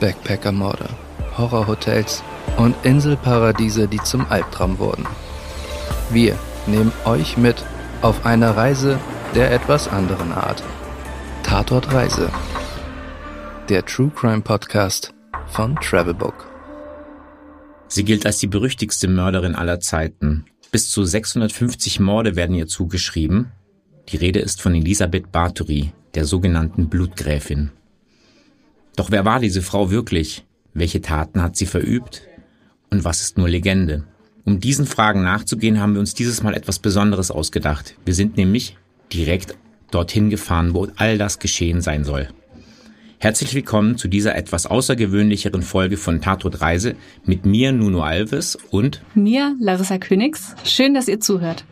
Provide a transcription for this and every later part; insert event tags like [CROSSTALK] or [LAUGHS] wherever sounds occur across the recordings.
Backpackermorde, Horrorhotels und Inselparadiese, die zum Albtraum wurden. Wir nehmen euch mit auf eine Reise der etwas anderen Art. Tatort Reise. Der True Crime Podcast von Travelbook. Sie gilt als die berüchtigste Mörderin aller Zeiten. Bis zu 650 Morde werden ihr zugeschrieben. Die Rede ist von Elisabeth Bathory, der sogenannten Blutgräfin. Doch wer war diese Frau wirklich? Welche Taten hat sie verübt? Und was ist nur Legende? Um diesen Fragen nachzugehen, haben wir uns dieses Mal etwas Besonderes ausgedacht. Wir sind nämlich direkt dorthin gefahren, wo all das geschehen sein soll. Herzlich willkommen zu dieser etwas außergewöhnlicheren Folge von Tatort Reise mit mir, Nuno Alves und mir, Larissa Königs. Schön, dass ihr zuhört.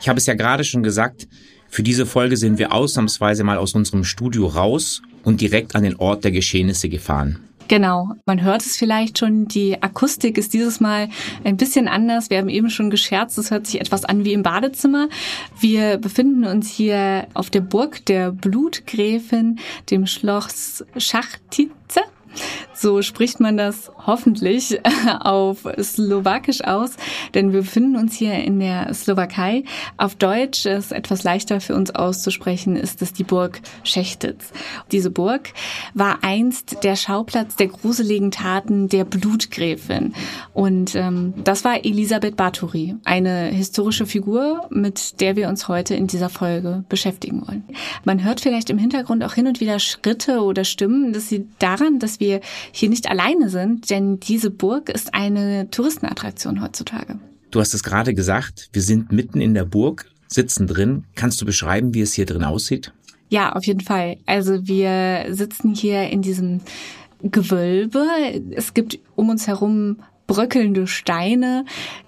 Ich habe es ja gerade schon gesagt, für diese Folge sind wir ausnahmsweise mal aus unserem Studio raus und direkt an den Ort der Geschehnisse gefahren. Genau, man hört es vielleicht schon, die Akustik ist dieses Mal ein bisschen anders. Wir haben eben schon gescherzt, es hört sich etwas an wie im Badezimmer. Wir befinden uns hier auf der Burg der Blutgräfin, dem Schloss Schachtice. So spricht man das hoffentlich [LAUGHS] auf Slowakisch aus, denn wir befinden uns hier in der Slowakei. Auf Deutsch ist etwas leichter für uns auszusprechen, ist es die Burg Schechtitz. Diese Burg war einst der Schauplatz der gruseligen Taten der Blutgräfin. Und ähm, das war Elisabeth Bathory, eine historische Figur, mit der wir uns heute in dieser Folge beschäftigen wollen. Man hört vielleicht im Hintergrund auch hin und wieder Schritte oder Stimmen. Das sieht daran, dass wir hier nicht alleine sind, denn diese Burg ist eine Touristenattraktion heutzutage. Du hast es gerade gesagt, wir sind mitten in der Burg, sitzen drin. Kannst du beschreiben, wie es hier drin aussieht? Ja, auf jeden Fall. Also wir sitzen hier in diesem Gewölbe. Es gibt um uns herum bröckelnde Steine.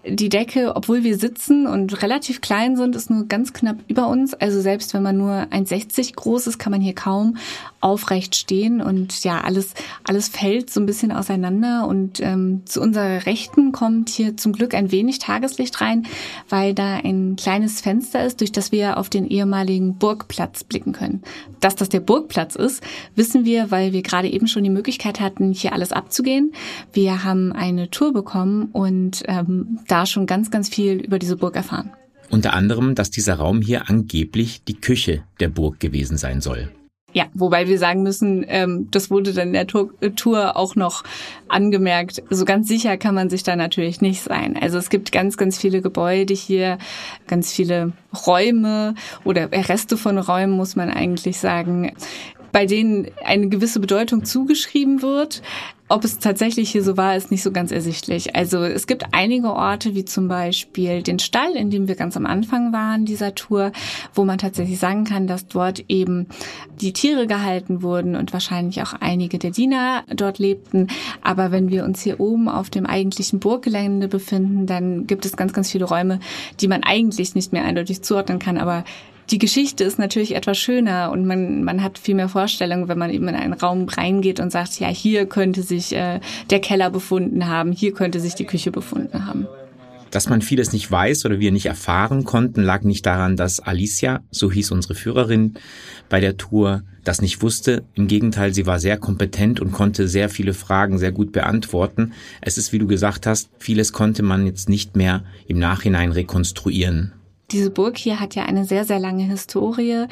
Die Decke, obwohl wir sitzen und relativ klein sind, ist nur ganz knapp über uns. Also selbst wenn man nur 1,60 groß ist, kann man hier kaum aufrecht stehen und ja, alles, alles fällt so ein bisschen auseinander und ähm, zu unserer Rechten kommt hier zum Glück ein wenig Tageslicht rein, weil da ein kleines Fenster ist, durch das wir auf den ehemaligen Burgplatz blicken können. Dass das der Burgplatz ist, wissen wir, weil wir gerade eben schon die Möglichkeit hatten, hier alles abzugehen. Wir haben eine Tour bekommen und ähm, da schon ganz, ganz viel über diese Burg erfahren. Unter anderem, dass dieser Raum hier angeblich die Küche der Burg gewesen sein soll. Ja, wobei wir sagen müssen, ähm, das wurde dann in der Tour, Tour auch noch angemerkt. So ganz sicher kann man sich da natürlich nicht sein. Also es gibt ganz, ganz viele Gebäude hier, ganz viele Räume oder Reste von Räumen, muss man eigentlich sagen, bei denen eine gewisse Bedeutung zugeschrieben wird. Ob es tatsächlich hier so war, ist nicht so ganz ersichtlich. Also es gibt einige Orte, wie zum Beispiel den Stall, in dem wir ganz am Anfang waren dieser Tour, wo man tatsächlich sagen kann, dass dort eben die Tiere gehalten wurden und wahrscheinlich auch einige der Diener dort lebten. Aber wenn wir uns hier oben auf dem eigentlichen Burggelände befinden, dann gibt es ganz, ganz viele Räume, die man eigentlich nicht mehr eindeutig zuordnen kann, aber die Geschichte ist natürlich etwas schöner und man, man hat viel mehr Vorstellungen, wenn man eben in einen Raum reingeht und sagt, ja, hier könnte sich äh, der Keller befunden haben, hier könnte sich die Küche befunden haben. Dass man vieles nicht weiß oder wir nicht erfahren konnten, lag nicht daran, dass Alicia, so hieß unsere Führerin bei der Tour, das nicht wusste. Im Gegenteil, sie war sehr kompetent und konnte sehr viele Fragen sehr gut beantworten. Es ist, wie du gesagt hast, vieles konnte man jetzt nicht mehr im Nachhinein rekonstruieren. Diese Burg hier hat ja eine sehr, sehr lange Historie,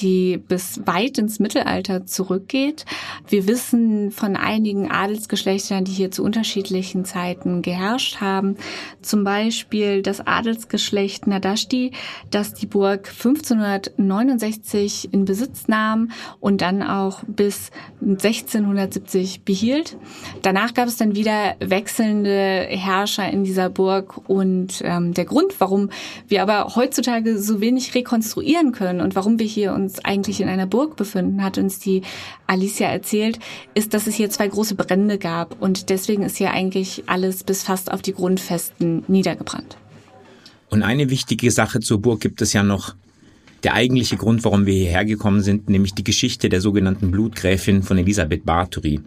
die bis weit ins Mittelalter zurückgeht. Wir wissen von einigen Adelsgeschlechtern, die hier zu unterschiedlichen Zeiten geherrscht haben. Zum Beispiel das Adelsgeschlecht Nadashti, das die Burg 1569 in Besitz nahm und dann auch bis 1670 behielt. Danach gab es dann wieder wechselnde Herrscher in dieser Burg und ähm, der Grund, warum wir aber heutzutage so wenig rekonstruieren können und warum wir hier uns eigentlich in einer Burg befinden, hat uns die Alicia erzählt, ist, dass es hier zwei große Brände gab und deswegen ist hier eigentlich alles bis fast auf die Grundfesten niedergebrannt. Und eine wichtige Sache zur Burg gibt es ja noch. Der eigentliche Grund, warum wir hierher gekommen sind, nämlich die Geschichte der sogenannten Blutgräfin von Elisabeth Bathory.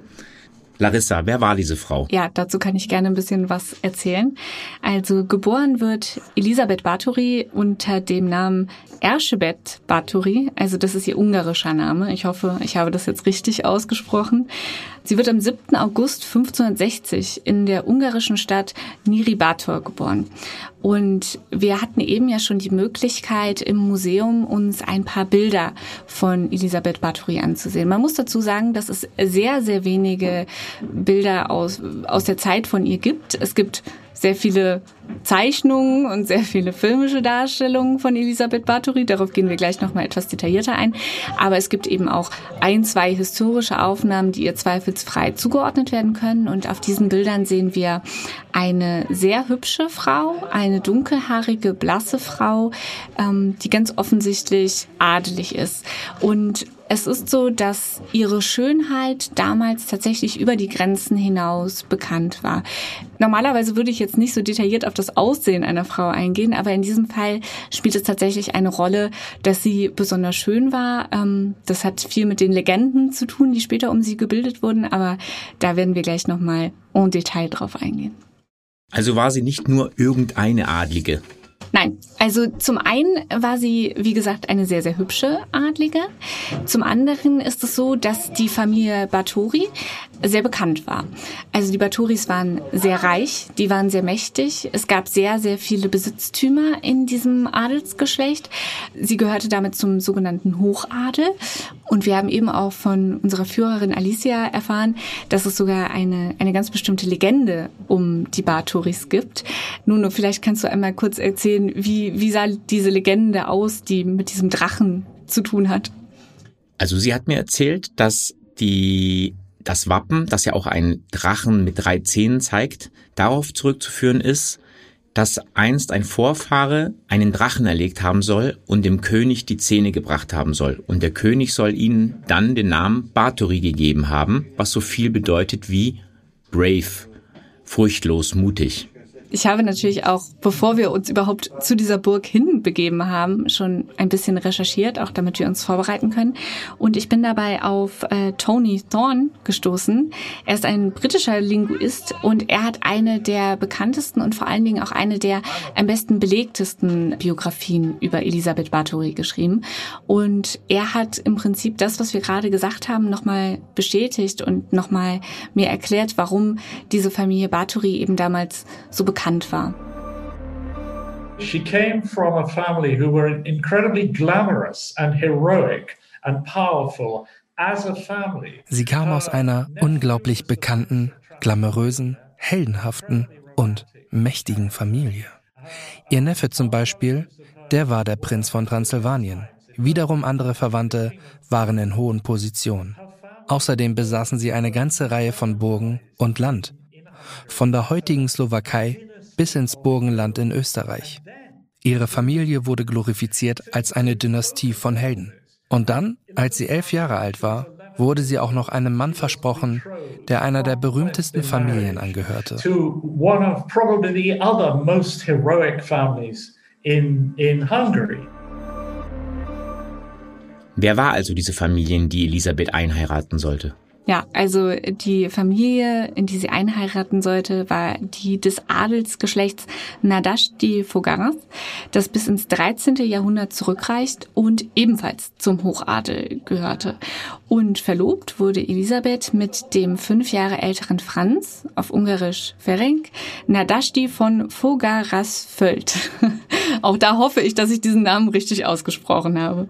Larissa, wer war diese Frau? Ja, dazu kann ich gerne ein bisschen was erzählen. Also geboren wird Elisabeth Bathory unter dem Namen Erschebet Bathory. Also das ist ihr ungarischer Name. Ich hoffe, ich habe das jetzt richtig ausgesprochen. Sie wird am 7. August 1560 in der ungarischen Stadt Niribator geboren. Und wir hatten eben ja schon die Möglichkeit, im Museum uns ein paar Bilder von Elisabeth Bathory anzusehen. Man muss dazu sagen, dass es sehr, sehr wenige Bilder aus, aus der Zeit von ihr gibt. Es gibt sehr viele Zeichnungen und sehr viele filmische Darstellungen von Elisabeth Bathory. Darauf gehen wir gleich nochmal etwas detaillierter ein. Aber es gibt eben auch ein, zwei historische Aufnahmen, die ihr zweifelsfrei zugeordnet werden können. Und auf diesen Bildern sehen wir eine sehr hübsche Frau, eine dunkelhaarige, blasse Frau, ähm, die ganz offensichtlich adelig ist. Und es ist so, dass ihre Schönheit damals tatsächlich über die Grenzen hinaus bekannt war. Normalerweise würde ich jetzt nicht so detailliert auf das Aussehen einer Frau eingehen, aber in diesem Fall spielt es tatsächlich eine Rolle, dass sie besonders schön war. Ähm, das hat viel mit den Legenden zu tun, die später um sie gebildet wurden, aber da werden wir gleich nochmal en Detail drauf eingehen. Also war sie nicht nur irgendeine Adlige. Nein, also zum einen war sie, wie gesagt, eine sehr, sehr hübsche Adlige. Zum anderen ist es so, dass die Familie Bathory sehr bekannt war. Also die Bathoris waren sehr reich, die waren sehr mächtig. Es gab sehr, sehr viele Besitztümer in diesem Adelsgeschlecht. Sie gehörte damit zum sogenannten Hochadel. Und wir haben eben auch von unserer Führerin Alicia erfahren, dass es sogar eine, eine ganz bestimmte Legende um die Bathoris gibt. Nun, vielleicht kannst du einmal kurz erzählen, wie, wie sah diese Legende aus, die mit diesem Drachen zu tun hat? Also sie hat mir erzählt, dass die das Wappen, das ja auch einen Drachen mit drei Zähnen zeigt, darauf zurückzuführen ist, dass einst ein Vorfahre einen Drachen erlegt haben soll und dem König die Zähne gebracht haben soll. Und der König soll ihnen dann den Namen Bathory gegeben haben, was so viel bedeutet wie brave, furchtlos, mutig. Ich habe natürlich auch, bevor wir uns überhaupt zu dieser Burg hinbegeben haben, schon ein bisschen recherchiert, auch damit wir uns vorbereiten können. Und ich bin dabei auf äh, Tony Thorne gestoßen. Er ist ein britischer Linguist und er hat eine der bekanntesten und vor allen Dingen auch eine der am besten belegtesten Biografien über Elisabeth Bathory geschrieben. Und er hat im Prinzip das, was wir gerade gesagt haben, nochmal bestätigt und nochmal mir erklärt, warum diese Familie Bathory eben damals so bekannt bekannt war. She came from a family who were incredibly glamorous and heroic and powerful as a family. Sie kam aus einer unglaublich bekannten, glamourösen, heldenhaften und mächtigen Familie. Ihr Neffe zum Beispiel, der war der Prinz von Transsilvanien. Wiederum andere Verwandte waren in hohen Positionen. Außerdem besaßen sie eine ganze Reihe von Burgen und Land. Von der heutigen Slowakei bis ins Burgenland in Österreich. Ihre Familie wurde glorifiziert als eine Dynastie von Helden. Und dann, als sie elf Jahre alt war, wurde sie auch noch einem Mann versprochen, der einer der berühmtesten Familien angehörte. Wer war also diese Familie, die Elisabeth einheiraten sollte? Ja, also die Familie, in die sie einheiraten sollte, war die des Adelsgeschlechts Nadashti Fogaras, das bis ins 13. Jahrhundert zurückreicht und ebenfalls zum Hochadel gehörte. Und verlobt wurde Elisabeth mit dem fünf Jahre älteren Franz, auf Ungarisch Ferenc, Nadashti von Fogarasföld. [LAUGHS] Auch da hoffe ich, dass ich diesen Namen richtig ausgesprochen habe.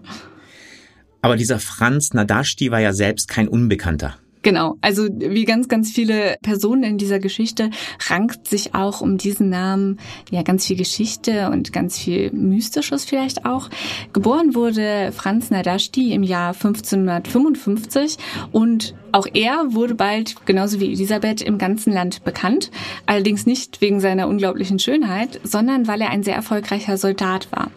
Aber dieser Franz Nadashti war ja selbst kein Unbekannter. Genau, also wie ganz, ganz viele Personen in dieser Geschichte rankt sich auch um diesen Namen ja ganz viel Geschichte und ganz viel Mystisches vielleicht auch. Geboren wurde Franz Nadashti im Jahr 1555 und auch er wurde bald, genauso wie Elisabeth, im ganzen Land bekannt. Allerdings nicht wegen seiner unglaublichen Schönheit, sondern weil er ein sehr erfolgreicher Soldat war.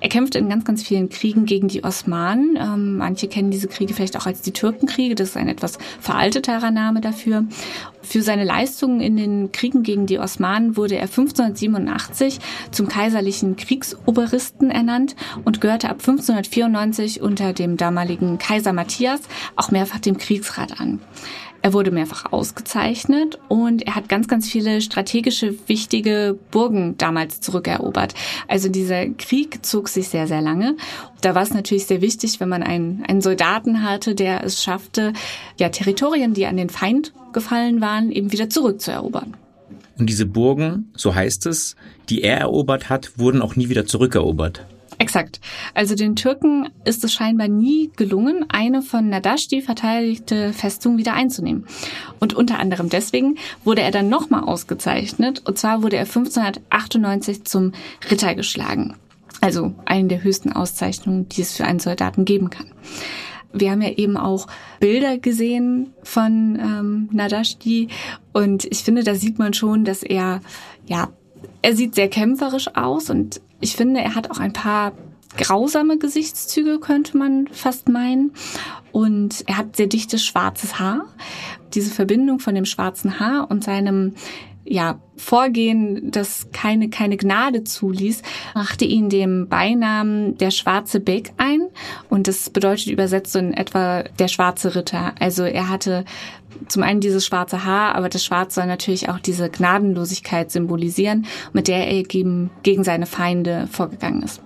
Er kämpfte in ganz, ganz vielen Kriegen gegen die Osmanen. Ähm, manche kennen diese Kriege vielleicht auch als die Türkenkriege. Das ist ein etwas veralteterer Name dafür. Für seine Leistungen in den Kriegen gegen die Osmanen wurde er 1587 zum kaiserlichen Kriegsoberisten ernannt und gehörte ab 1594 unter dem damaligen Kaiser Matthias auch mehrfach dem Kriegsrat an. Er wurde mehrfach ausgezeichnet und er hat ganz, ganz viele strategische, wichtige Burgen damals zurückerobert. Also dieser Krieg zog sich sehr, sehr lange. Da war es natürlich sehr wichtig, wenn man einen, einen Soldaten hatte, der es schaffte, ja, Territorien, die an den Feind gefallen waren, eben wieder zurückzuerobern. Und diese Burgen, so heißt es, die er erobert hat, wurden auch nie wieder zurückerobert. Exakt. Also den Türken ist es scheinbar nie gelungen, eine von Nadashti verteidigte Festung wieder einzunehmen. Und unter anderem deswegen wurde er dann nochmal ausgezeichnet. Und zwar wurde er 1598 zum Ritter geschlagen. Also eine der höchsten Auszeichnungen, die es für einen Soldaten geben kann. Wir haben ja eben auch Bilder gesehen von ähm, Nadashti und ich finde, da sieht man schon, dass er ja er sieht sehr kämpferisch aus und ich finde, er hat auch ein paar grausame Gesichtszüge, könnte man fast meinen. Und er hat sehr dichtes schwarzes Haar. Diese Verbindung von dem schwarzen Haar und seinem ja, Vorgehen, das keine, keine Gnade zuließ, brachte ihn dem Beinamen der schwarze Beck ein. Und das bedeutet übersetzt so in etwa der schwarze Ritter. Also er hatte zum einen dieses schwarze Haar, aber das Schwarz soll natürlich auch diese Gnadenlosigkeit symbolisieren, mit der er gegen, gegen seine Feinde vorgegangen ist.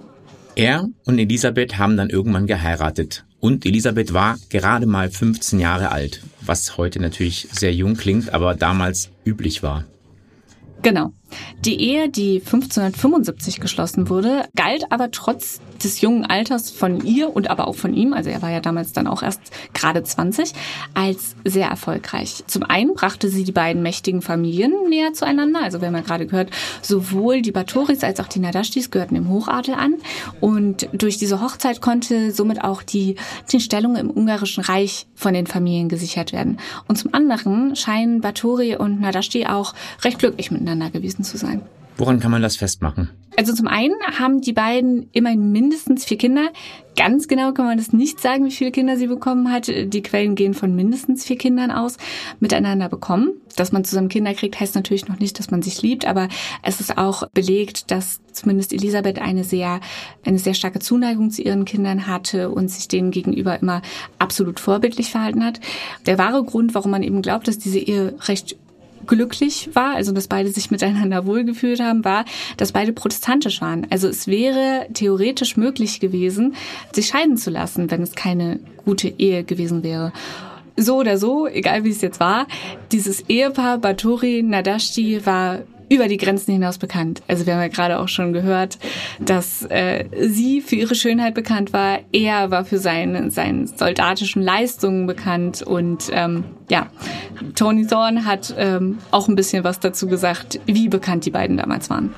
Er und Elisabeth haben dann irgendwann geheiratet. Und Elisabeth war gerade mal 15 Jahre alt, was heute natürlich sehr jung klingt, aber damals üblich war. Genau. Die Ehe, die 1575 geschlossen wurde, galt aber trotz des jungen Alters von ihr und aber auch von ihm, also er war ja damals dann auch erst gerade 20, als sehr erfolgreich. Zum einen brachte sie die beiden mächtigen Familien näher zueinander, also wir haben ja gerade gehört, sowohl die Batoris als auch die Nadashtis gehörten dem Hochadel an und durch diese Hochzeit konnte somit auch die, die Stellung im ungarischen Reich von den Familien gesichert werden. Und zum anderen scheinen Batori und Nadashti auch recht glücklich miteinander gewesen zu sein. Woran kann man das festmachen? Also zum einen haben die beiden immerhin mindestens vier Kinder. Ganz genau kann man das nicht sagen, wie viele Kinder sie bekommen hat. Die Quellen gehen von mindestens vier Kindern aus, miteinander bekommen. Dass man zusammen Kinder kriegt, heißt natürlich noch nicht, dass man sich liebt, aber es ist auch belegt, dass zumindest Elisabeth eine sehr, eine sehr starke Zuneigung zu ihren Kindern hatte und sich denen gegenüber immer absolut vorbildlich verhalten hat. Der wahre Grund, warum man eben glaubt, dass diese Ehe recht glücklich war, also dass beide sich miteinander wohlgefühlt haben, war, dass beide protestantisch waren. Also es wäre theoretisch möglich gewesen, sich scheiden zu lassen, wenn es keine gute Ehe gewesen wäre so oder so, egal wie es jetzt war, dieses Ehepaar Baturi Nadashti war über die Grenzen hinaus bekannt. Also wir haben ja gerade auch schon gehört, dass äh, sie für ihre Schönheit bekannt war, er war für seine, seine soldatischen Leistungen bekannt und ähm, ja, Tony Thorne hat ähm, auch ein bisschen was dazu gesagt, wie bekannt die beiden damals waren.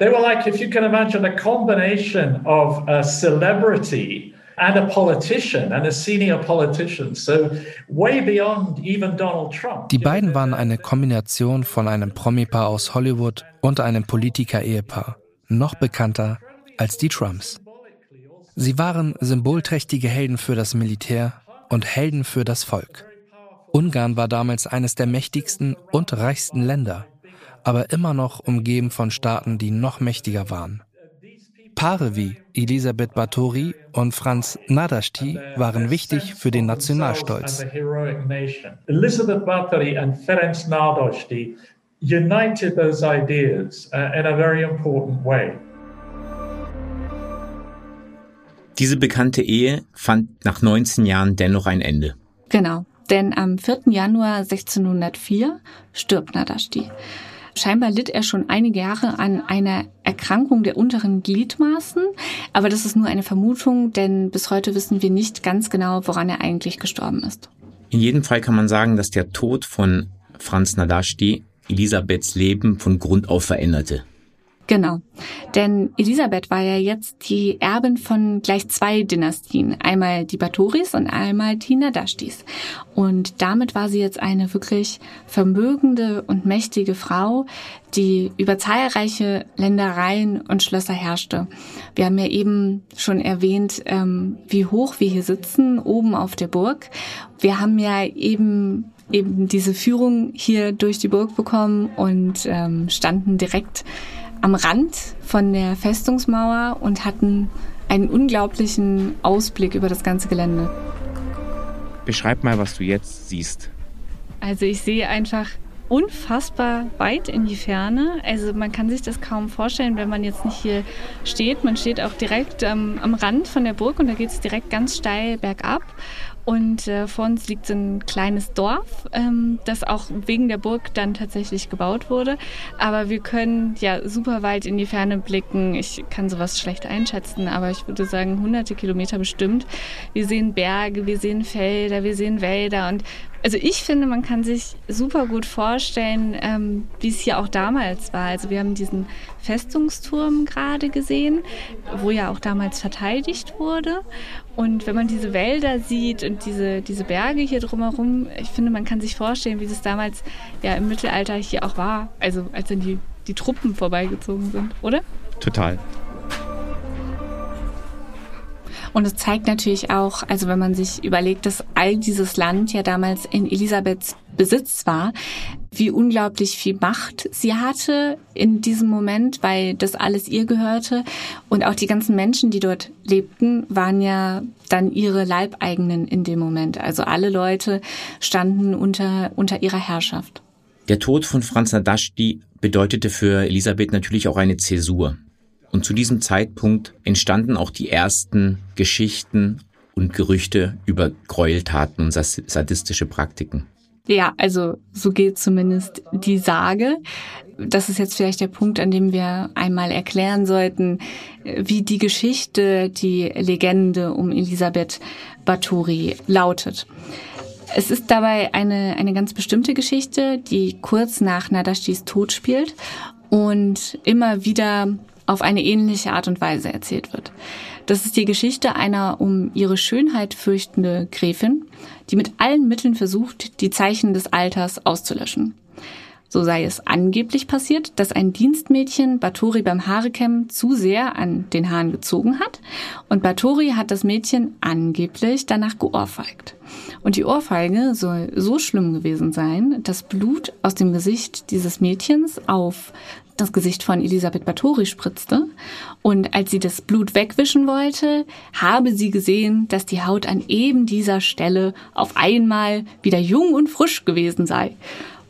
They were like, if you can imagine, a combination of a celebrity and a politician and a senior politician. So way beyond even Donald Trump. Die beiden waren eine Kombination von einem Promipaar aus Hollywood und einem Politiker-Ehepaar, noch bekannter als die Trumps. Sie waren symbolträchtige Helden für das Militär und Helden für das Volk. Ungarn war damals eines der mächtigsten und reichsten Länder, aber immer noch umgeben von Staaten, die noch mächtiger waren. Paare wie Elisabeth Báthory und Franz Nadashti waren wichtig für den Nationalstolz. Elizabeth Báthory and Ferenc Nadashti united those ideas uh, in a very important way. Diese bekannte Ehe fand nach 19 Jahren dennoch ein Ende. Genau, denn am 4. Januar 1604 stirbt Nadashti. Scheinbar litt er schon einige Jahre an einer Erkrankung der unteren Gliedmaßen, aber das ist nur eine Vermutung, denn bis heute wissen wir nicht ganz genau, woran er eigentlich gestorben ist. In jedem Fall kann man sagen, dass der Tod von Franz Nadashti Elisabeths Leben von Grund auf veränderte. Genau. Denn Elisabeth war ja jetzt die Erbin von gleich zwei Dynastien. Einmal die Batoris und einmal die Nadashtis. Und damit war sie jetzt eine wirklich vermögende und mächtige Frau, die über zahlreiche Ländereien und Schlösser herrschte. Wir haben ja eben schon erwähnt, ähm, wie hoch wir hier sitzen, oben auf der Burg. Wir haben ja eben eben diese Führung hier durch die Burg bekommen und ähm, standen direkt am Rand von der Festungsmauer und hatten einen unglaublichen Ausblick über das ganze Gelände. Beschreib mal, was du jetzt siehst. Also ich sehe einfach unfassbar weit in die Ferne. Also man kann sich das kaum vorstellen, wenn man jetzt nicht hier steht. Man steht auch direkt ähm, am Rand von der Burg und da geht es direkt ganz steil bergab. Und äh, vor uns liegt so ein kleines Dorf, ähm, das auch wegen der Burg dann tatsächlich gebaut wurde. Aber wir können ja super weit in die Ferne blicken. Ich kann sowas schlecht einschätzen, aber ich würde sagen hunderte Kilometer bestimmt. Wir sehen Berge, wir sehen Felder, wir sehen Wälder und also ich finde, man kann sich super gut vorstellen, ähm, wie es hier auch damals war. Also wir haben diesen Festungsturm gerade gesehen, wo ja auch damals verteidigt wurde. Und wenn man diese Wälder sieht und diese, diese Berge hier drumherum, ich finde, man kann sich vorstellen, wie das damals ja im Mittelalter hier auch war. Also als dann die, die Truppen vorbeigezogen sind, oder? Total. Und es zeigt natürlich auch, also wenn man sich überlegt, dass all dieses Land ja damals in Elisabeths Besitz war, wie unglaublich viel Macht sie hatte in diesem Moment, weil das alles ihr gehörte. Und auch die ganzen Menschen, die dort lebten, waren ja dann ihre Leibeigenen in dem Moment. Also alle Leute standen unter, unter ihrer Herrschaft. Der Tod von Franz Nadasdi bedeutete für Elisabeth natürlich auch eine Zäsur. Und zu diesem Zeitpunkt entstanden auch die ersten Geschichten und Gerüchte über Gräueltaten und sadistische Praktiken. Ja, also so geht zumindest die Sage. Das ist jetzt vielleicht der Punkt, an dem wir einmal erklären sollten, wie die Geschichte, die Legende um Elisabeth Bathory lautet. Es ist dabei eine, eine ganz bestimmte Geschichte, die kurz nach Nadashtis Tod spielt und immer wieder auf eine ähnliche Art und Weise erzählt wird. Das ist die Geschichte einer um ihre Schönheit fürchtende Gräfin, die mit allen Mitteln versucht, die Zeichen des Alters auszulöschen. So sei es angeblich passiert, dass ein Dienstmädchen Batori beim Haarekämmen zu sehr an den Haaren gezogen hat und Batori hat das Mädchen angeblich danach geohrfeigt. Und die Ohrfeige soll so schlimm gewesen sein, dass Blut aus dem Gesicht dieses Mädchens auf das Gesicht von Elisabeth Bathory spritzte. Und als sie das Blut wegwischen wollte, habe sie gesehen, dass die Haut an eben dieser Stelle auf einmal wieder jung und frisch gewesen sei.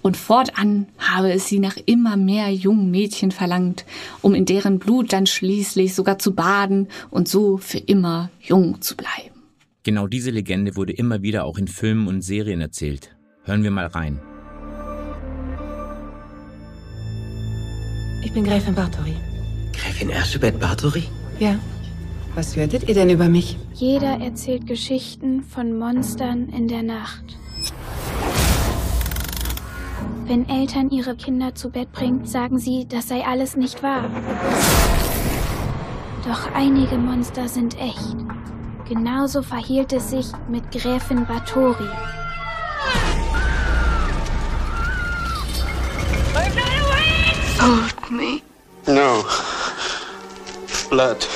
Und fortan habe es sie nach immer mehr jungen Mädchen verlangt, um in deren Blut dann schließlich sogar zu baden und so für immer jung zu bleiben. Genau diese Legende wurde immer wieder auch in Filmen und Serien erzählt. Hören wir mal rein. Ich bin Gräfin Bartori. Gräfin Erzsébet Bartori? Ja. Was hörtet ihr denn über mich? Jeder erzählt Geschichten von Monstern in der Nacht. Wenn Eltern ihre Kinder zu Bett bringen, sagen sie, das sei alles nicht wahr. Doch einige Monster sind echt. Genauso verhielt es sich mit Gräfin Batori. Hold me. No. Blood.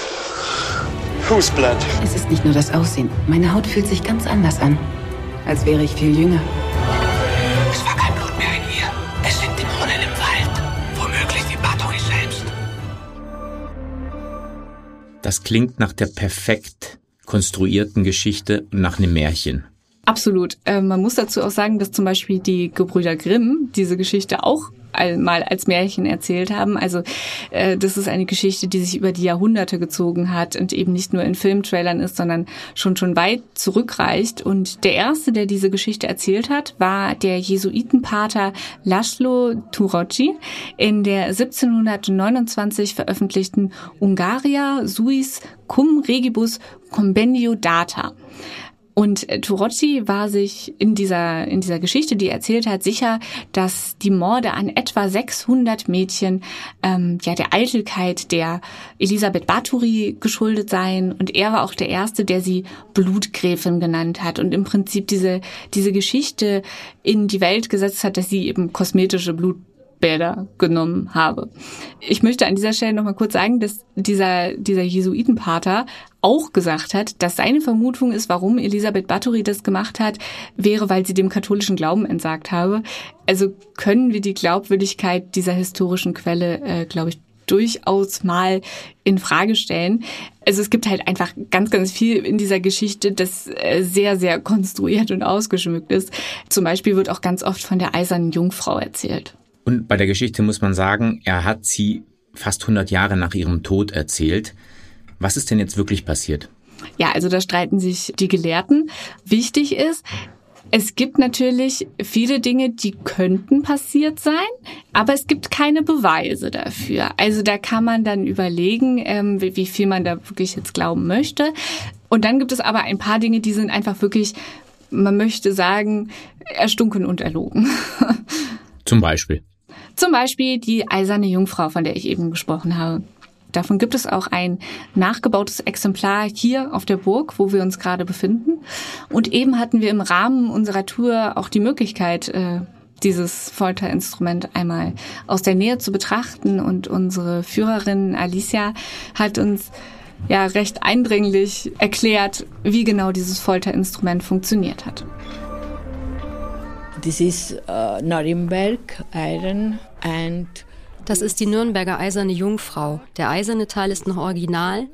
Whose blood? Es ist nicht nur das Aussehen. Meine Haut fühlt sich ganz anders an. Als wäre ich viel jünger. Es war kein Blut mehr in ihr. Es sind Dämonen im Wald. Womöglich die Bathory selbst. Das klingt nach der perfekt konstruierten Geschichte und nach einem Märchen. Absolut. Äh, man muss dazu auch sagen, dass zum Beispiel die Gebrüder Grimm diese Geschichte auch mal als Märchen erzählt haben. Also äh, das ist eine Geschichte, die sich über die Jahrhunderte gezogen hat und eben nicht nur in Filmtrailern ist, sondern schon schon weit zurückreicht. Und der erste, der diese Geschichte erzählt hat, war der Jesuitenpater Laszlo Turocci in der 1729 veröffentlichten Ungaria suis cum regibus compendio data. Und äh, Turocci war sich in dieser, in dieser Geschichte, die er erzählt hat, sicher, dass die Morde an etwa 600 Mädchen ähm, ja der Eitelkeit der Elisabeth Bathory geschuldet seien. Und er war auch der Erste, der sie Blutgräfin genannt hat und im Prinzip diese, diese Geschichte in die Welt gesetzt hat, dass sie eben kosmetische Blut Bäder genommen habe. Ich möchte an dieser Stelle nochmal kurz sagen, dass dieser, dieser Jesuitenpater auch gesagt hat, dass seine Vermutung ist, warum Elisabeth Bathory das gemacht hat, wäre, weil sie dem katholischen Glauben entsagt habe. Also können wir die Glaubwürdigkeit dieser historischen Quelle, äh, glaube ich, durchaus mal in Frage stellen. Also es gibt halt einfach ganz, ganz viel in dieser Geschichte, das äh, sehr, sehr konstruiert und ausgeschmückt ist. Zum Beispiel wird auch ganz oft von der eisernen Jungfrau erzählt. Und bei der Geschichte muss man sagen, er hat sie fast 100 Jahre nach ihrem Tod erzählt. Was ist denn jetzt wirklich passiert? Ja, also da streiten sich die Gelehrten. Wichtig ist, es gibt natürlich viele Dinge, die könnten passiert sein, aber es gibt keine Beweise dafür. Also da kann man dann überlegen, ähm, wie, wie viel man da wirklich jetzt glauben möchte. Und dann gibt es aber ein paar Dinge, die sind einfach wirklich, man möchte sagen, erstunken und erlogen. [LAUGHS] Zum Beispiel. Zum Beispiel die eiserne Jungfrau, von der ich eben gesprochen habe. Davon gibt es auch ein nachgebautes Exemplar hier auf der Burg, wo wir uns gerade befinden. Und eben hatten wir im Rahmen unserer Tour auch die Möglichkeit, äh, dieses Folterinstrument einmal aus der Nähe zu betrachten. Und unsere Führerin Alicia hat uns ja recht eindringlich erklärt, wie genau dieses Folterinstrument funktioniert hat. This is uh, Nuremberg iron das ist die Nürnberger eiserne Jungfrau. Der eiserne Teil ist noch original.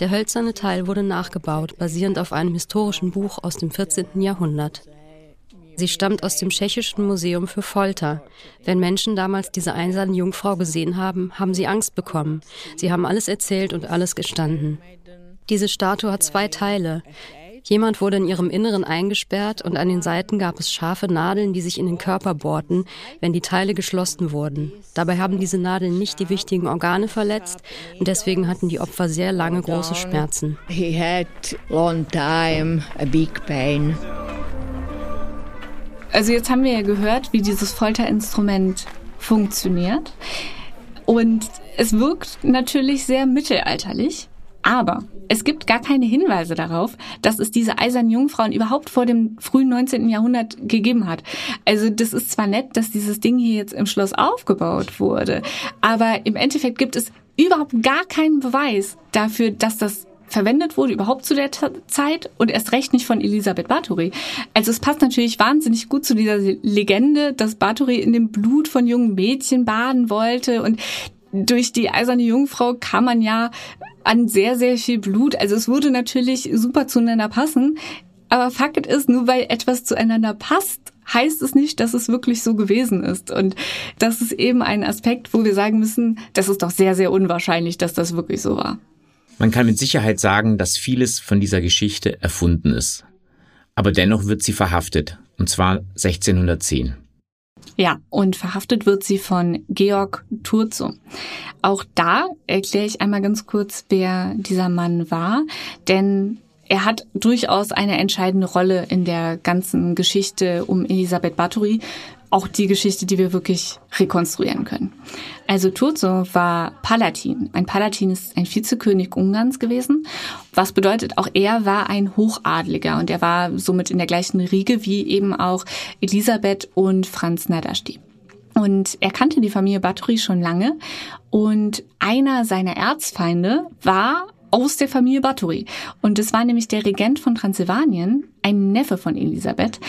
Der hölzerne Teil wurde nachgebaut, basierend auf einem historischen Buch aus dem 14. Jahrhundert. Sie stammt aus dem Tschechischen Museum für Folter. Wenn Menschen damals diese eiserne Jungfrau gesehen haben, haben sie Angst bekommen. Sie haben alles erzählt und alles gestanden. Diese Statue hat zwei Teile. Jemand wurde in ihrem Inneren eingesperrt und an den Seiten gab es scharfe Nadeln, die sich in den Körper bohrten, wenn die Teile geschlossen wurden. Dabei haben diese Nadeln nicht die wichtigen Organe verletzt und deswegen hatten die Opfer sehr lange große Schmerzen. He had long time a big pain. Also jetzt haben wir ja gehört, wie dieses Folterinstrument funktioniert. Und es wirkt natürlich sehr mittelalterlich. Aber es gibt gar keine Hinweise darauf, dass es diese eisernen Jungfrauen überhaupt vor dem frühen 19. Jahrhundert gegeben hat. Also das ist zwar nett, dass dieses Ding hier jetzt im Schloss aufgebaut wurde, aber im Endeffekt gibt es überhaupt gar keinen Beweis dafür, dass das verwendet wurde, überhaupt zu der Zeit und erst recht nicht von Elisabeth Bathory. Also es passt natürlich wahnsinnig gut zu dieser Legende, dass Bathory in dem Blut von jungen Mädchen baden wollte und durch die eiserne Jungfrau kann man ja an sehr, sehr viel Blut. Also es würde natürlich super zueinander passen. Aber Fakt ist, nur weil etwas zueinander passt, heißt es nicht, dass es wirklich so gewesen ist. Und das ist eben ein Aspekt, wo wir sagen müssen, das ist doch sehr, sehr unwahrscheinlich, dass das wirklich so war. Man kann mit Sicherheit sagen, dass vieles von dieser Geschichte erfunden ist. Aber dennoch wird sie verhaftet, und zwar 1610. Ja, und verhaftet wird sie von Georg Turzo. Auch da erkläre ich einmal ganz kurz, wer dieser Mann war, denn er hat durchaus eine entscheidende Rolle in der ganzen Geschichte um Elisabeth Bathory auch die Geschichte, die wir wirklich rekonstruieren können. Also Turzo war Palatin. Ein Palatin ist ein Vizekönig Ungarns gewesen. Was bedeutet, auch er war ein Hochadliger und er war somit in der gleichen Riege wie eben auch Elisabeth und Franz Nadasti. Und er kannte die Familie Bathory schon lange und einer seiner Erzfeinde war aus der Familie Bathory. Und das war nämlich der Regent von Transsilvanien, ein Neffe von Elisabeth.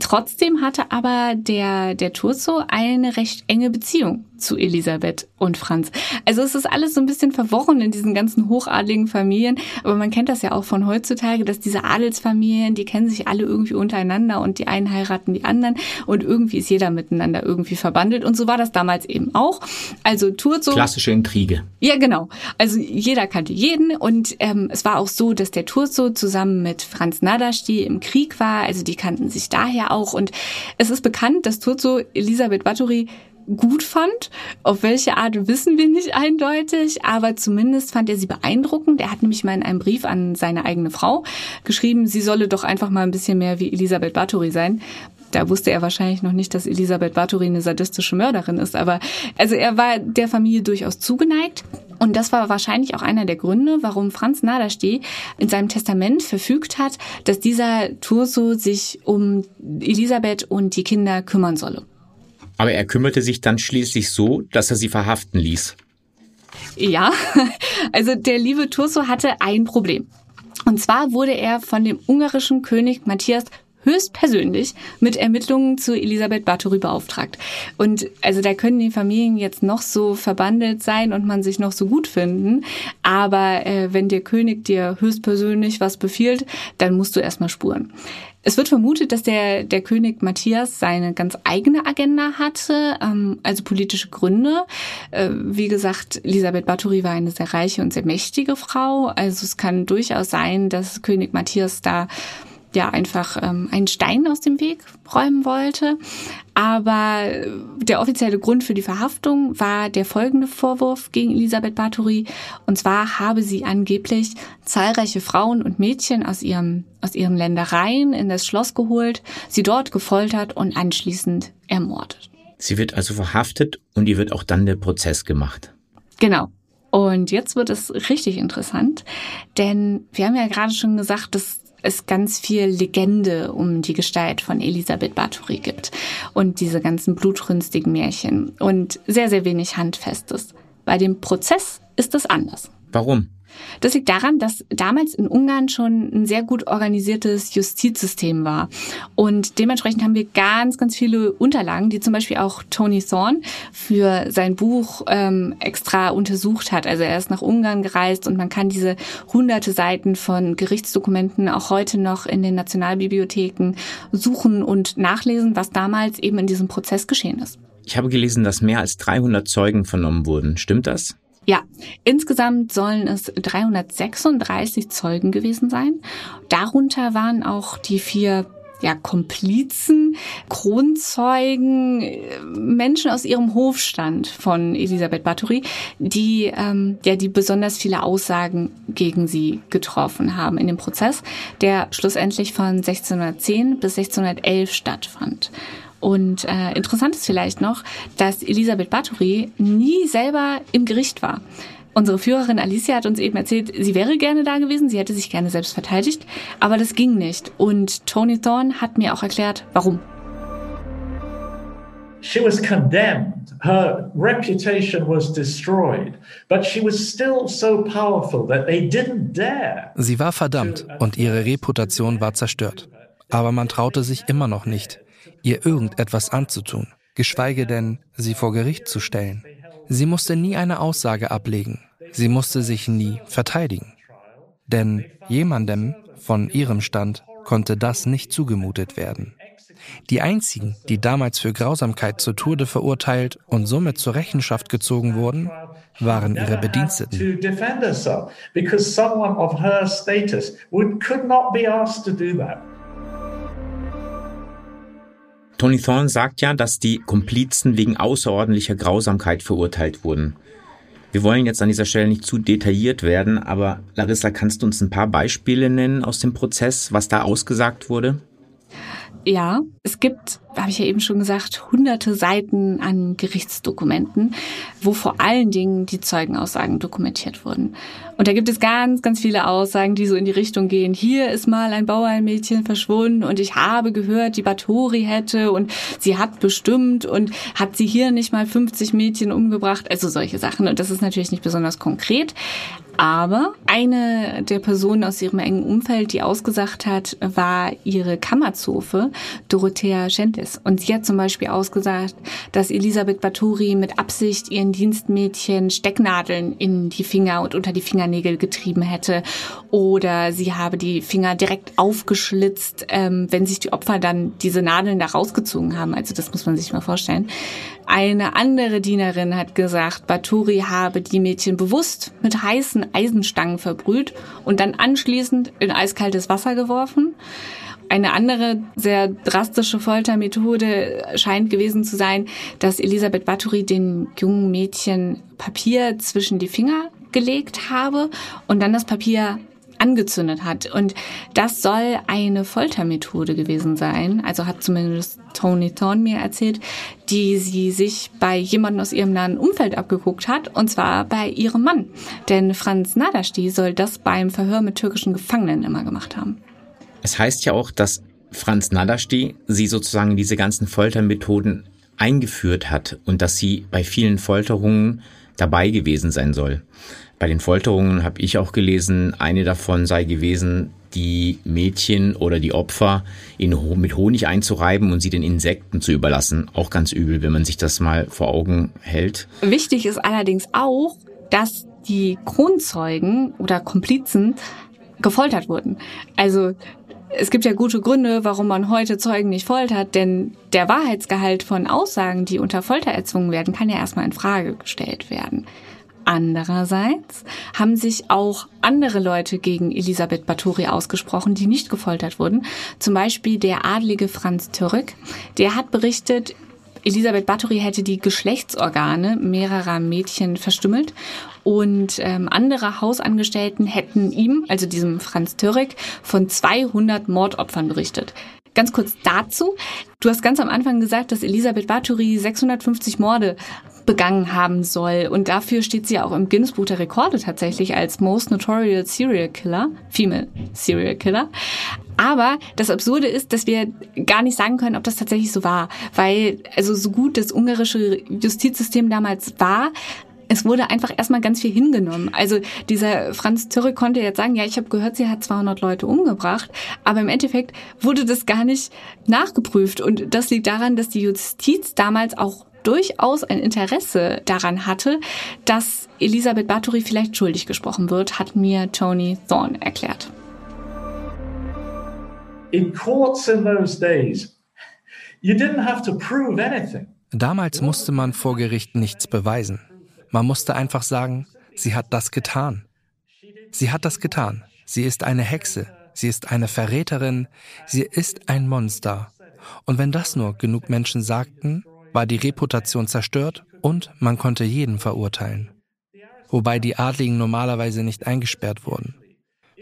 Trotzdem hatte aber der, der Turzo eine recht enge Beziehung zu Elisabeth und Franz. Also es ist alles so ein bisschen verworren in diesen ganzen hochadligen Familien. Aber man kennt das ja auch von heutzutage, dass diese Adelsfamilien, die kennen sich alle irgendwie untereinander und die einen heiraten die anderen und irgendwie ist jeder miteinander irgendwie verbandelt. Und so war das damals eben auch. Also Turzo. Klassische Intrige. Ja, genau. Also jeder kannte jeden und ähm, es war auch so, dass der Turzo zusammen mit Franz Nadasti im Krieg war. Also die kannten sich daher auch. Und es ist bekannt, dass Turzo Elisabeth Bathory gut fand. Auf welche Art wissen wir nicht eindeutig, aber zumindest fand er sie beeindruckend. Er hat nämlich mal in einem Brief an seine eigene Frau geschrieben, sie solle doch einfach mal ein bisschen mehr wie Elisabeth Bathory sein. Da wusste er wahrscheinlich noch nicht, dass Elisabeth Bathory eine sadistische Mörderin ist, aber also er war der Familie durchaus zugeneigt. Und das war wahrscheinlich auch einer der Gründe, warum Franz Nadersteh in seinem Testament verfügt hat, dass dieser Turso sich um Elisabeth und die Kinder kümmern solle. Aber er kümmerte sich dann schließlich so, dass er sie verhaften ließ. Ja, [LAUGHS] also der liebe Turso hatte ein Problem. Und zwar wurde er von dem ungarischen König Matthias höchstpersönlich mit Ermittlungen zu Elisabeth Bathory beauftragt. Und also da können die Familien jetzt noch so verbandelt sein und man sich noch so gut finden, aber äh, wenn der König dir höchstpersönlich was befiehlt, dann musst du erstmal spuren. Es wird vermutet, dass der, der König Matthias seine ganz eigene Agenda hatte, ähm, also politische Gründe. Äh, wie gesagt, Elisabeth Bathory war eine sehr reiche und sehr mächtige Frau. Also es kann durchaus sein, dass König Matthias da ja einfach ähm, einen Stein aus dem Weg räumen wollte. Aber der offizielle Grund für die Verhaftung war der folgende Vorwurf gegen Elisabeth Bathory. Und zwar habe sie angeblich zahlreiche Frauen und Mädchen aus ihrem, aus ihren Ländereien in das Schloss geholt, sie dort gefoltert und anschließend ermordet. Sie wird also verhaftet und ihr wird auch dann der Prozess gemacht. Genau. Und jetzt wird es richtig interessant, denn wir haben ja gerade schon gesagt, dass es ganz viel Legende um die Gestalt von Elisabeth Bathory gibt und diese ganzen blutrünstigen Märchen und sehr, sehr wenig Handfestes. Bei dem Prozess ist es anders. Warum? Das liegt daran, dass damals in Ungarn schon ein sehr gut organisiertes Justizsystem war. Und dementsprechend haben wir ganz, ganz viele Unterlagen, die zum Beispiel auch Tony Thorne für sein Buch ähm, extra untersucht hat. Also er ist nach Ungarn gereist und man kann diese hunderte Seiten von Gerichtsdokumenten auch heute noch in den Nationalbibliotheken suchen und nachlesen, was damals eben in diesem Prozess geschehen ist. Ich habe gelesen, dass mehr als 300 Zeugen vernommen wurden. Stimmt das? Ja, insgesamt sollen es 336 Zeugen gewesen sein. Darunter waren auch die vier ja, Komplizen, Kronzeugen, Menschen aus ihrem Hofstand von Elisabeth Bathory, die ähm, ja die besonders viele Aussagen gegen sie getroffen haben in dem Prozess, der schlussendlich von 1610 bis 1611 stattfand. Und äh, interessant ist vielleicht noch, dass Elisabeth Bathory nie selber im Gericht war. Unsere Führerin Alicia hat uns eben erzählt, sie wäre gerne da gewesen, sie hätte sich gerne selbst verteidigt, aber das ging nicht. Und Tony Thorne hat mir auch erklärt, warum. She was condemned. Her reputation was destroyed. But she was still so powerful that they didn't dare. Sie war verdammt und ihre Reputation war zerstört. Aber man traute sich immer noch nicht, ihr irgendetwas anzutun, geschweige denn, sie vor Gericht zu stellen. Sie musste nie eine Aussage ablegen, sie musste sich nie verteidigen. Denn jemandem von ihrem Stand konnte das nicht zugemutet werden. Die einzigen, die damals für Grausamkeit zur Tode verurteilt und somit zur Rechenschaft gezogen wurden, waren ihre Bediensteten. Tony Thorne sagt ja, dass die Komplizen wegen außerordentlicher Grausamkeit verurteilt wurden. Wir wollen jetzt an dieser Stelle nicht zu detailliert werden, aber Larissa, kannst du uns ein paar Beispiele nennen aus dem Prozess, was da ausgesagt wurde? Ja, es gibt, habe ich ja eben schon gesagt, hunderte Seiten an Gerichtsdokumenten, wo vor allen Dingen die Zeugenaussagen dokumentiert wurden. Und da gibt es ganz, ganz viele Aussagen, die so in die Richtung gehen. Hier ist mal ein Bauernmädchen verschwunden und ich habe gehört, die Batori hätte und sie hat bestimmt und hat sie hier nicht mal 50 Mädchen umgebracht. Also solche Sachen. Und das ist natürlich nicht besonders konkret. Aber eine der Personen aus ihrem engen Umfeld, die ausgesagt hat, war ihre Kammerzofe, Dorothea Schendis. Und sie hat zum Beispiel ausgesagt, dass Elisabeth Bathory mit Absicht ihren Dienstmädchen Stecknadeln in die Finger und unter die Fingernägel getrieben hätte. Oder sie habe die Finger direkt aufgeschlitzt, ähm, wenn sich die Opfer dann diese Nadeln da rausgezogen haben. Also das muss man sich mal vorstellen. Eine andere Dienerin hat gesagt, Baturi habe die Mädchen bewusst mit heißen Eisenstangen verbrüht und dann anschließend in eiskaltes Wasser geworfen. Eine andere sehr drastische Foltermethode scheint gewesen zu sein, dass Elisabeth Bathory den jungen Mädchen Papier zwischen die Finger gelegt habe und dann das Papier angezündet hat. Und das soll eine Foltermethode gewesen sein, also hat zumindest Tony Thorne mir erzählt, die sie sich bei jemandem aus ihrem nahen Umfeld abgeguckt hat, und zwar bei ihrem Mann. Denn Franz Nadasti soll das beim Verhör mit türkischen Gefangenen immer gemacht haben. Es heißt ja auch, dass Franz Nadasti sie sozusagen diese ganzen Foltermethoden eingeführt hat und dass sie bei vielen Folterungen dabei gewesen sein soll. Bei den Folterungen habe ich auch gelesen, eine davon sei gewesen, die Mädchen oder die Opfer in, mit Honig einzureiben und sie den Insekten zu überlassen. Auch ganz übel, wenn man sich das mal vor Augen hält. Wichtig ist allerdings auch, dass die Kronzeugen oder Komplizen gefoltert wurden. Also es gibt ja gute Gründe, warum man heute Zeugen nicht foltert, denn der Wahrheitsgehalt von Aussagen, die unter Folter erzwungen werden, kann ja erstmal in Frage gestellt werden. Andererseits haben sich auch andere Leute gegen Elisabeth Bathory ausgesprochen, die nicht gefoltert wurden. Zum Beispiel der adlige Franz Türk. Der hat berichtet, Elisabeth Bathory hätte die Geschlechtsorgane mehrerer Mädchen verstümmelt und ähm, andere Hausangestellten hätten ihm, also diesem Franz Törek, von 200 Mordopfern berichtet. Ganz kurz dazu. Du hast ganz am Anfang gesagt, dass Elisabeth Bathory 650 Morde begangen haben soll. Und dafür steht sie auch im Guinness Buch der Rekorde tatsächlich als Most Notorious Serial Killer, Female Serial Killer. Aber das Absurde ist, dass wir gar nicht sagen können, ob das tatsächlich so war. Weil, also so gut das ungarische Justizsystem damals war, es wurde einfach erstmal ganz viel hingenommen. Also dieser Franz Zürich konnte jetzt sagen, ja, ich habe gehört, sie hat 200 Leute umgebracht, aber im Endeffekt wurde das gar nicht nachgeprüft und das liegt daran, dass die Justiz damals auch durchaus ein Interesse daran hatte, dass Elisabeth Bathory vielleicht schuldig gesprochen wird, hat mir Tony Thorne erklärt. In courts in those days, you didn't have to prove anything. Damals musste man vor Gericht nichts beweisen. Man musste einfach sagen, sie hat das getan. Sie hat das getan. Sie ist eine Hexe. Sie ist eine Verräterin. Sie ist ein Monster. Und wenn das nur genug Menschen sagten, war die Reputation zerstört und man konnte jeden verurteilen. Wobei die Adligen normalerweise nicht eingesperrt wurden.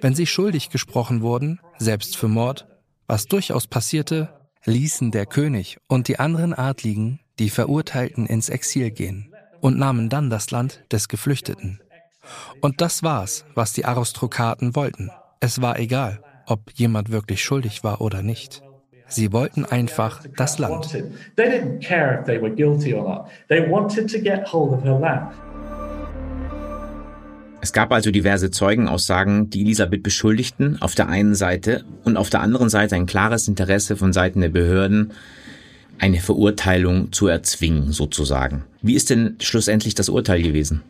Wenn sie schuldig gesprochen wurden, selbst für Mord, was durchaus passierte, ließen der König und die anderen Adligen die Verurteilten ins Exil gehen und nahmen dann das Land des Geflüchteten. Und das war's, was die Aristokraten wollten. Es war egal, ob jemand wirklich schuldig war oder nicht. Sie wollten einfach das Land. Es gab also diverse Zeugenaussagen, die Elisabeth beschuldigten, auf der einen Seite und auf der anderen Seite ein klares Interesse von Seiten der Behörden, eine Verurteilung zu erzwingen, sozusagen. Wie ist denn schlussendlich das Urteil gewesen?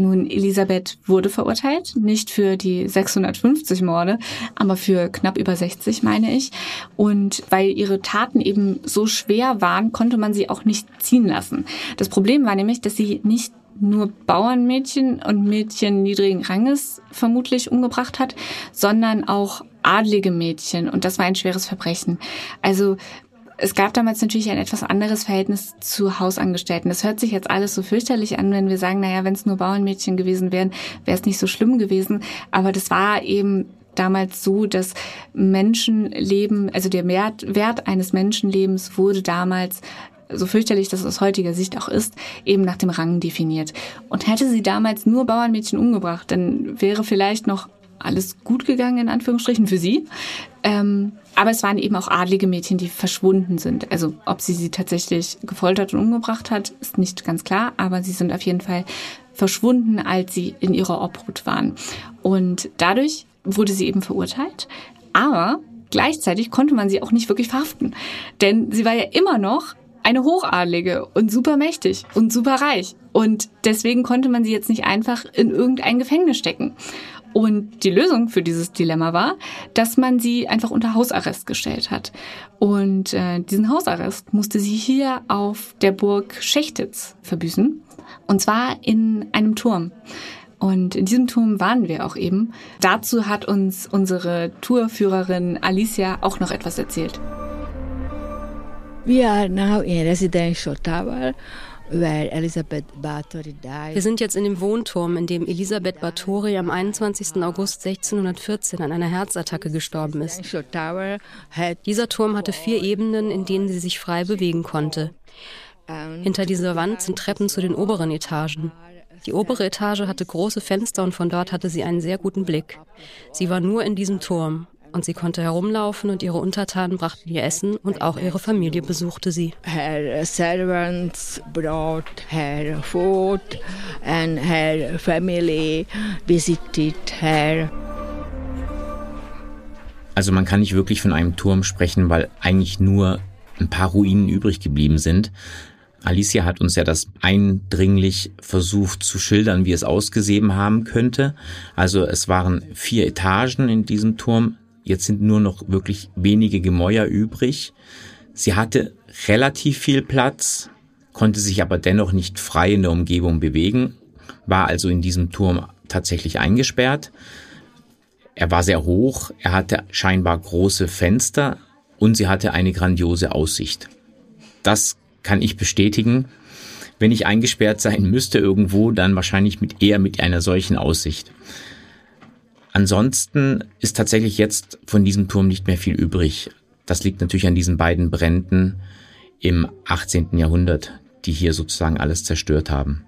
Nun, Elisabeth wurde verurteilt, nicht für die 650 Morde, aber für knapp über 60, meine ich. Und weil ihre Taten eben so schwer waren, konnte man sie auch nicht ziehen lassen. Das Problem war nämlich, dass sie nicht nur Bauernmädchen und Mädchen niedrigen Ranges vermutlich umgebracht hat, sondern auch adlige Mädchen. Und das war ein schweres Verbrechen. Also es gab damals natürlich ein etwas anderes Verhältnis zu Hausangestellten. Das hört sich jetzt alles so fürchterlich an, wenn wir sagen, naja, wenn es nur Bauernmädchen gewesen wären, wäre es nicht so schlimm gewesen. Aber das war eben damals so, dass Menschenleben, also der Wert, eines Menschenlebens wurde damals so fürchterlich das aus heutiger Sicht auch ist, eben nach dem Rang definiert. Und hätte sie damals nur Bauernmädchen umgebracht, dann wäre vielleicht noch alles gut gegangen, in Anführungsstrichen, für sie. Ähm, aber es waren eben auch adlige Mädchen, die verschwunden sind. Also ob sie sie tatsächlich gefoltert und umgebracht hat, ist nicht ganz klar, aber sie sind auf jeden Fall verschwunden, als sie in ihrer Obhut waren. Und dadurch wurde sie eben verurteilt. Aber gleichzeitig konnte man sie auch nicht wirklich verhaften. Denn sie war ja immer noch eine Hochadlige und super mächtig und super reich. Und deswegen konnte man sie jetzt nicht einfach in irgendein Gefängnis stecken. Und die Lösung für dieses Dilemma war, dass man sie einfach unter Hausarrest gestellt hat. Und äh, diesen Hausarrest musste sie hier auf der Burg Schechtitz verbüßen. Und zwar in einem Turm. Und in diesem Turm waren wir auch eben. Dazu hat uns unsere Tourführerin Alicia auch noch etwas erzählt. We are now in residential tower wir sind jetzt in dem Wohnturm, in dem Elisabeth Bathory am 21. August 1614 an einer Herzattacke gestorben ist. Dieser Turm hatte vier Ebenen, in denen sie sich frei bewegen konnte. Hinter dieser Wand sind Treppen zu den oberen Etagen. Die obere Etage hatte große Fenster und von dort hatte sie einen sehr guten Blick. Sie war nur in diesem Turm und sie konnte herumlaufen und ihre Untertanen brachten ihr Essen und auch ihre Familie besuchte sie. Her servants brought her food and her family visited her. Also man kann nicht wirklich von einem Turm sprechen, weil eigentlich nur ein paar Ruinen übrig geblieben sind. Alicia hat uns ja das eindringlich versucht zu schildern, wie es ausgesehen haben könnte. Also es waren vier Etagen in diesem Turm. Jetzt sind nur noch wirklich wenige Gemäuer übrig. Sie hatte relativ viel Platz, konnte sich aber dennoch nicht frei in der Umgebung bewegen, war also in diesem Turm tatsächlich eingesperrt. Er war sehr hoch, er hatte scheinbar große Fenster und sie hatte eine grandiose Aussicht. Das kann ich bestätigen. Wenn ich eingesperrt sein müsste irgendwo, dann wahrscheinlich mit eher mit einer solchen Aussicht. Ansonsten ist tatsächlich jetzt von diesem Turm nicht mehr viel übrig. Das liegt natürlich an diesen beiden Bränden im 18. Jahrhundert, die hier sozusagen alles zerstört haben.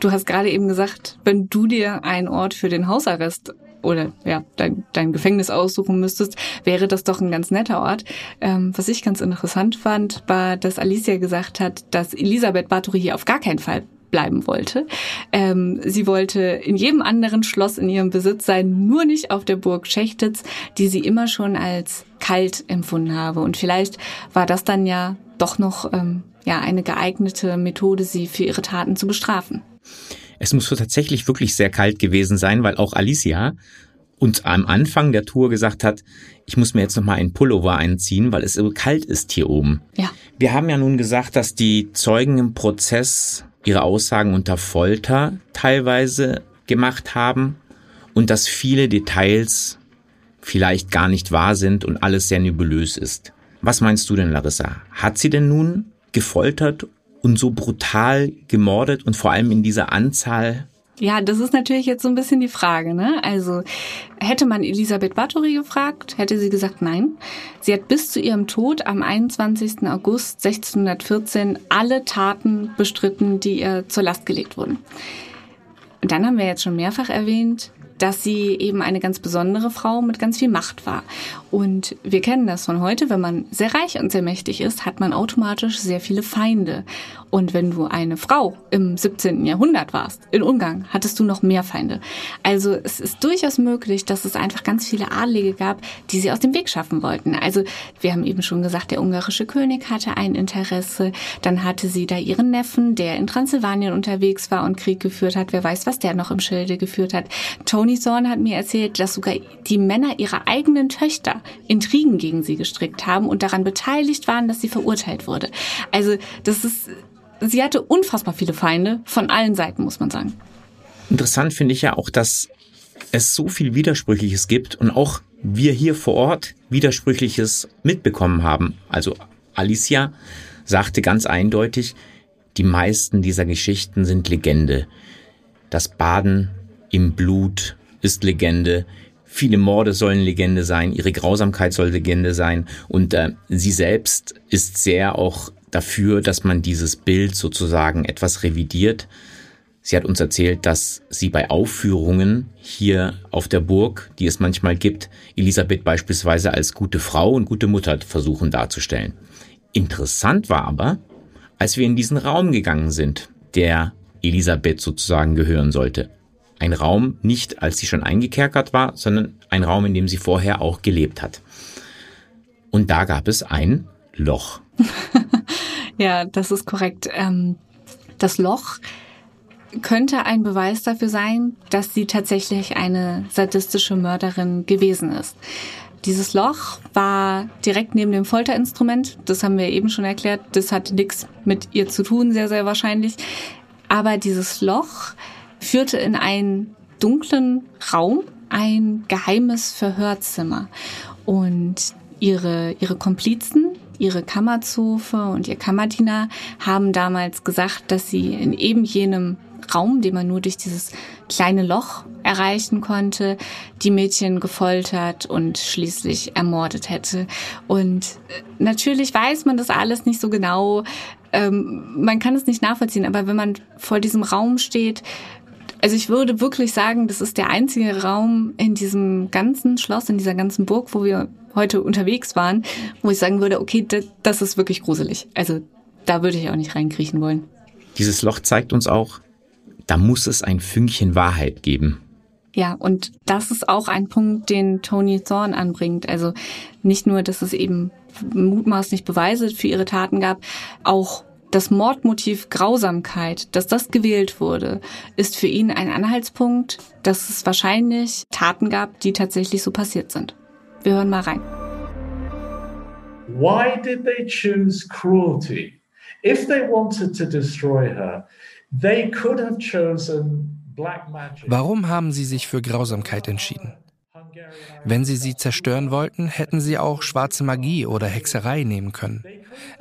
Du hast gerade eben gesagt, wenn du dir einen Ort für den Hausarrest oder ja, dein, dein Gefängnis aussuchen müsstest, wäre das doch ein ganz netter Ort. Ähm, was ich ganz interessant fand, war, dass Alicia gesagt hat, dass Elisabeth Bathory hier auf gar keinen Fall bleiben wollte. Ähm, sie wollte in jedem anderen Schloss in ihrem Besitz sein, nur nicht auf der Burg Schechtitz, die sie immer schon als kalt empfunden habe. Und vielleicht war das dann ja doch noch ähm, ja eine geeignete Methode, sie für ihre Taten zu bestrafen. Es muss tatsächlich wirklich sehr kalt gewesen sein, weil auch Alicia uns am Anfang der Tour gesagt hat, ich muss mir jetzt noch mal einen Pullover einziehen, weil es so kalt ist hier oben. Ja. Wir haben ja nun gesagt, dass die Zeugen im Prozess ihre Aussagen unter Folter teilweise gemacht haben und dass viele Details vielleicht gar nicht wahr sind und alles sehr nebulös ist. Was meinst du denn, Larissa? Hat sie denn nun gefoltert und so brutal gemordet und vor allem in dieser Anzahl ja, das ist natürlich jetzt so ein bisschen die Frage. Ne? Also hätte man Elisabeth Bathory gefragt, hätte sie gesagt nein. Sie hat bis zu ihrem Tod am 21. August 1614 alle Taten bestritten, die ihr zur Last gelegt wurden. Und dann haben wir jetzt schon mehrfach erwähnt, dass sie eben eine ganz besondere Frau mit ganz viel Macht war. Und wir kennen das von heute, wenn man sehr reich und sehr mächtig ist, hat man automatisch sehr viele Feinde. Und wenn du eine Frau im 17. Jahrhundert warst, in Ungarn, hattest du noch mehr Feinde. Also es ist durchaus möglich, dass es einfach ganz viele Adlige gab, die sie aus dem Weg schaffen wollten. Also wir haben eben schon gesagt, der ungarische König hatte ein Interesse. Dann hatte sie da ihren Neffen, der in Transsilvanien unterwegs war und Krieg geführt hat. Wer weiß, was der noch im Schilde geführt hat. Tony Zorn hat mir erzählt, dass sogar die Männer ihrer eigenen Töchter Intrigen gegen sie gestrickt haben und daran beteiligt waren, dass sie verurteilt wurde. Also das ist, sie hatte unfassbar viele Feinde von allen Seiten, muss man sagen. Interessant finde ich ja auch, dass es so viel Widersprüchliches gibt und auch wir hier vor Ort Widersprüchliches mitbekommen haben. Also Alicia sagte ganz eindeutig, die meisten dieser Geschichten sind Legende. Das Baden im Blut ist Legende. Viele Morde sollen Legende sein, ihre Grausamkeit soll Legende sein und äh, sie selbst ist sehr auch dafür, dass man dieses Bild sozusagen etwas revidiert. Sie hat uns erzählt, dass sie bei Aufführungen hier auf der Burg, die es manchmal gibt, Elisabeth beispielsweise als gute Frau und gute Mutter versuchen darzustellen. Interessant war aber, als wir in diesen Raum gegangen sind, der Elisabeth sozusagen gehören sollte ein Raum nicht, als sie schon eingekerkert war, sondern ein Raum, in dem sie vorher auch gelebt hat. Und da gab es ein Loch. [LAUGHS] ja, das ist korrekt. Ähm, das Loch könnte ein Beweis dafür sein, dass sie tatsächlich eine sadistische Mörderin gewesen ist. Dieses Loch war direkt neben dem Folterinstrument. Das haben wir eben schon erklärt. Das hatte nichts mit ihr zu tun, sehr, sehr wahrscheinlich. Aber dieses Loch führte in einen dunklen Raum, ein geheimes Verhörzimmer. Und ihre, ihre Komplizen, ihre Kammerzofe und ihr Kammerdiener haben damals gesagt, dass sie in eben jenem Raum, den man nur durch dieses kleine Loch erreichen konnte, die Mädchen gefoltert und schließlich ermordet hätte. Und äh, natürlich weiß man das alles nicht so genau. Ähm, man kann es nicht nachvollziehen, aber wenn man vor diesem Raum steht, Also ich würde wirklich sagen, das ist der einzige Raum in diesem ganzen Schloss, in dieser ganzen Burg, wo wir heute unterwegs waren, wo ich sagen würde, okay, das, das ist wirklich gruselig. Also da würde ich auch nicht reinkriechen wollen. Dieses Loch zeigt uns auch, da muss es ein Fünkchen Wahrheit geben. Ja, und das ist auch ein Punkt, den Tony Thorne anbringt. Also nicht nur, dass es eben mutmaßlich Beweise für ihre Taten gab, auch das Mordmotiv Grausamkeit, dass das gewählt wurde, ist für ihn ein Anhaltspunkt, dass es wahrscheinlich Taten gab, die tatsächlich so passiert sind. Wir hören mal rein. Why did they choose cruelty? If they wanted to destroy her, they could have chosen black magic. Warum haben sie sich für Grausamkeit entschieden? Wenn sie sie zerstören wollten, hätten sie auch schwarze Magie oder Hexerei nehmen können.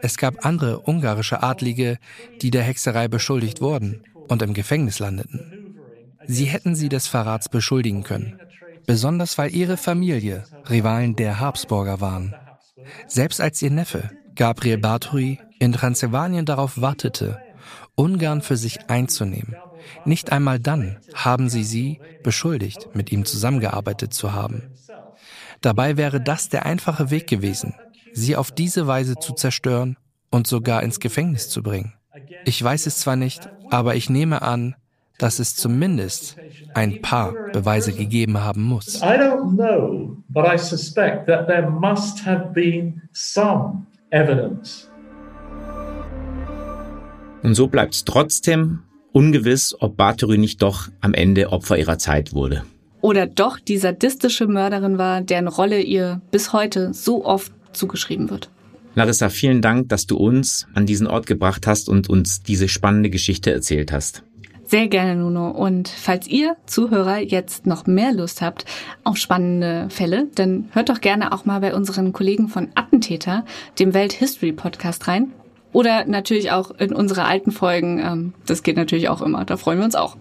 Es gab andere ungarische Adlige, die der Hexerei beschuldigt wurden und im Gefängnis landeten. Sie hätten sie des Verrats beschuldigen können, besonders weil ihre Familie Rivalen der Habsburger waren. Selbst als ihr Neffe, Gabriel Bathory, in Transsilvanien darauf wartete, Ungarn für sich einzunehmen, nicht einmal dann haben sie sie beschuldigt, mit ihm zusammengearbeitet zu haben. Dabei wäre das der einfache Weg gewesen, sie auf diese Weise zu zerstören und sogar ins Gefängnis zu bringen. Ich weiß es zwar nicht, aber ich nehme an, dass es zumindest ein paar Beweise gegeben haben muss. I don't know, but I suspect that there must have been some evidence. Und so bleibt es trotzdem ungewiss, ob Bathory nicht doch am Ende Opfer ihrer Zeit wurde. Oder doch die sadistische Mörderin war, deren Rolle ihr bis heute so oft zugeschrieben wird. Larissa, vielen Dank, dass du uns an diesen Ort gebracht hast und uns diese spannende Geschichte erzählt hast. Sehr gerne, Nuno. Und falls ihr Zuhörer jetzt noch mehr Lust habt auf spannende Fälle, dann hört doch gerne auch mal bei unseren Kollegen von Attentäter, dem Welt History Podcast rein. Oder natürlich auch in unsere alten Folgen. Ähm, das geht natürlich auch immer. Da freuen wir uns auch.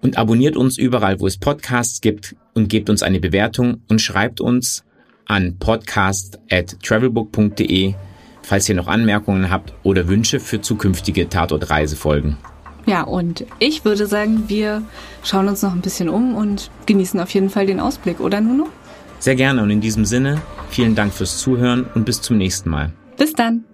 Und abonniert uns überall, wo es Podcasts gibt und gebt uns eine Bewertung und schreibt uns an podcast at travelbook.de, falls ihr noch Anmerkungen habt oder Wünsche für zukünftige Tatort-Reisefolgen. Ja, und ich würde sagen, wir schauen uns noch ein bisschen um und genießen auf jeden Fall den Ausblick, oder Nuno? Sehr gerne und in diesem Sinne, vielen Dank fürs Zuhören und bis zum nächsten Mal. Bis dann.